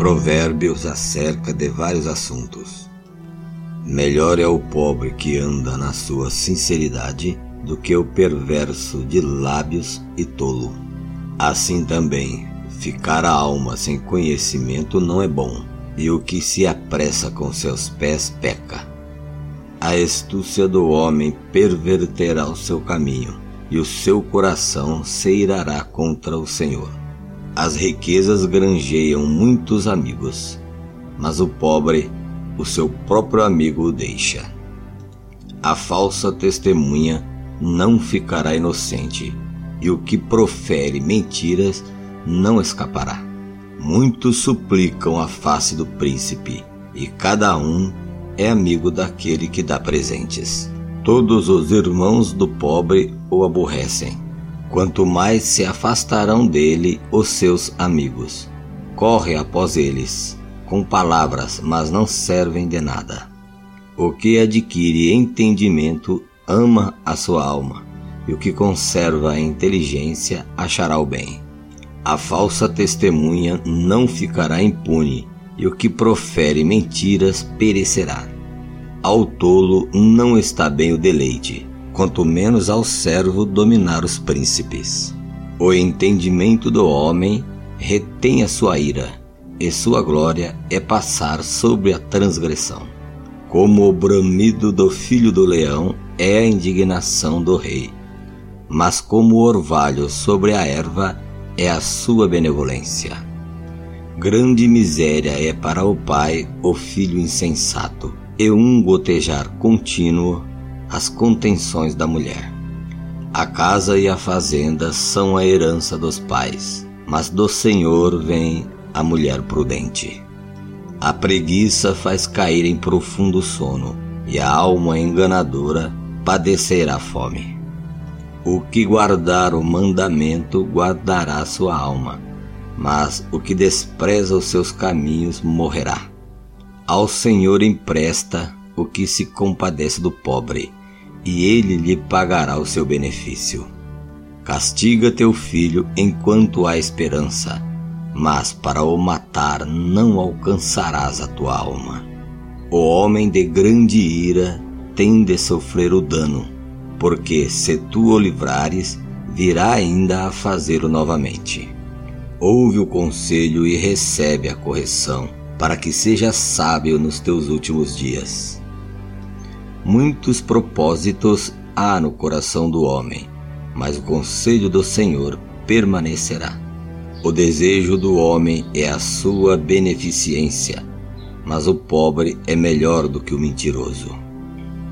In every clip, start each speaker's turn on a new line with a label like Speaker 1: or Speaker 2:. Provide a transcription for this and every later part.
Speaker 1: Provérbios acerca de vários assuntos. Melhor é o pobre que anda na sua sinceridade do que o perverso de lábios e tolo. Assim também, ficar a alma sem conhecimento não é bom, e o que se apressa com seus pés peca. A astúcia do homem perverterá o seu caminho, e o seu coração se irará contra o Senhor. As riquezas granjeiam muitos amigos, mas o pobre, o seu próprio amigo o deixa. A falsa testemunha não ficará inocente, e o que profere mentiras não escapará. Muitos suplicam a face do príncipe, e cada um é amigo daquele que dá presentes. Todos os irmãos do pobre o aborrecem quanto mais se afastarão dele os seus amigos. Corre após eles, com palavras, mas não servem de nada. O que adquire entendimento ama a sua alma, e o que conserva a inteligência achará o bem. A falsa testemunha não ficará impune, e o que profere mentiras perecerá. Ao tolo não está bem o deleite, quanto menos ao servo dominar os príncipes. O entendimento do homem retém a sua ira, e sua glória é passar sobre a transgressão. Como o bramido do filho do leão é a indignação do rei, mas como o orvalho sobre a erva é a sua benevolência. Grande miséria é para o pai o filho insensato, e um gotejar contínuo as contenções da mulher. A casa e a fazenda são a herança dos pais, mas do Senhor vem a mulher prudente. A preguiça faz cair em profundo sono, e a alma enganadora padecerá fome. O que guardar o mandamento guardará sua alma, mas o que despreza os seus caminhos morrerá. Ao Senhor empresta o que se compadece do pobre, e ele lhe pagará o seu benefício. Castiga teu filho enquanto há esperança, mas para o matar não alcançarás a tua alma. O homem de grande ira tem de sofrer o dano, porque se tu o livrares, virá ainda a fazê-lo novamente. Ouve o conselho e recebe a correção, para que seja sábio nos teus últimos dias. Muitos propósitos há no coração do homem, mas o conselho do Senhor permanecerá. O desejo do homem é a sua beneficência, mas o pobre é melhor do que o mentiroso.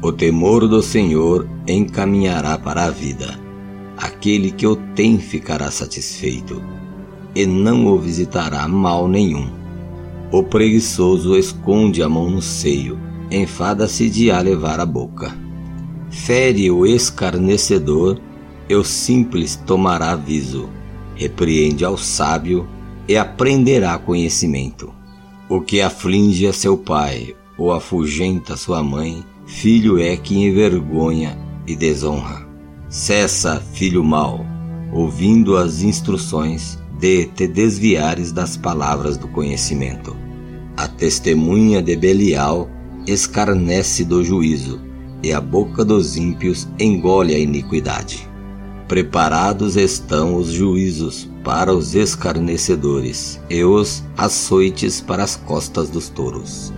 Speaker 1: O temor do Senhor encaminhará para a vida. Aquele que o tem ficará satisfeito, e não o visitará mal nenhum. O preguiçoso esconde a mão no seio, enfada-se de a levar a boca. Fere o escarnecedor, e o simples tomará aviso. Repreende ao sábio, e aprenderá conhecimento. O que aflige a seu pai, ou afugenta sua mãe, filho é que envergonha e desonra. Cessa, filho mau, ouvindo as instruções de te desviares das palavras do conhecimento. A testemunha de Belial escarnece do juízo, e a boca dos ímpios engole a iniquidade. Preparados estão os juízos para os escarnecedores, e os açoites para as costas dos touros.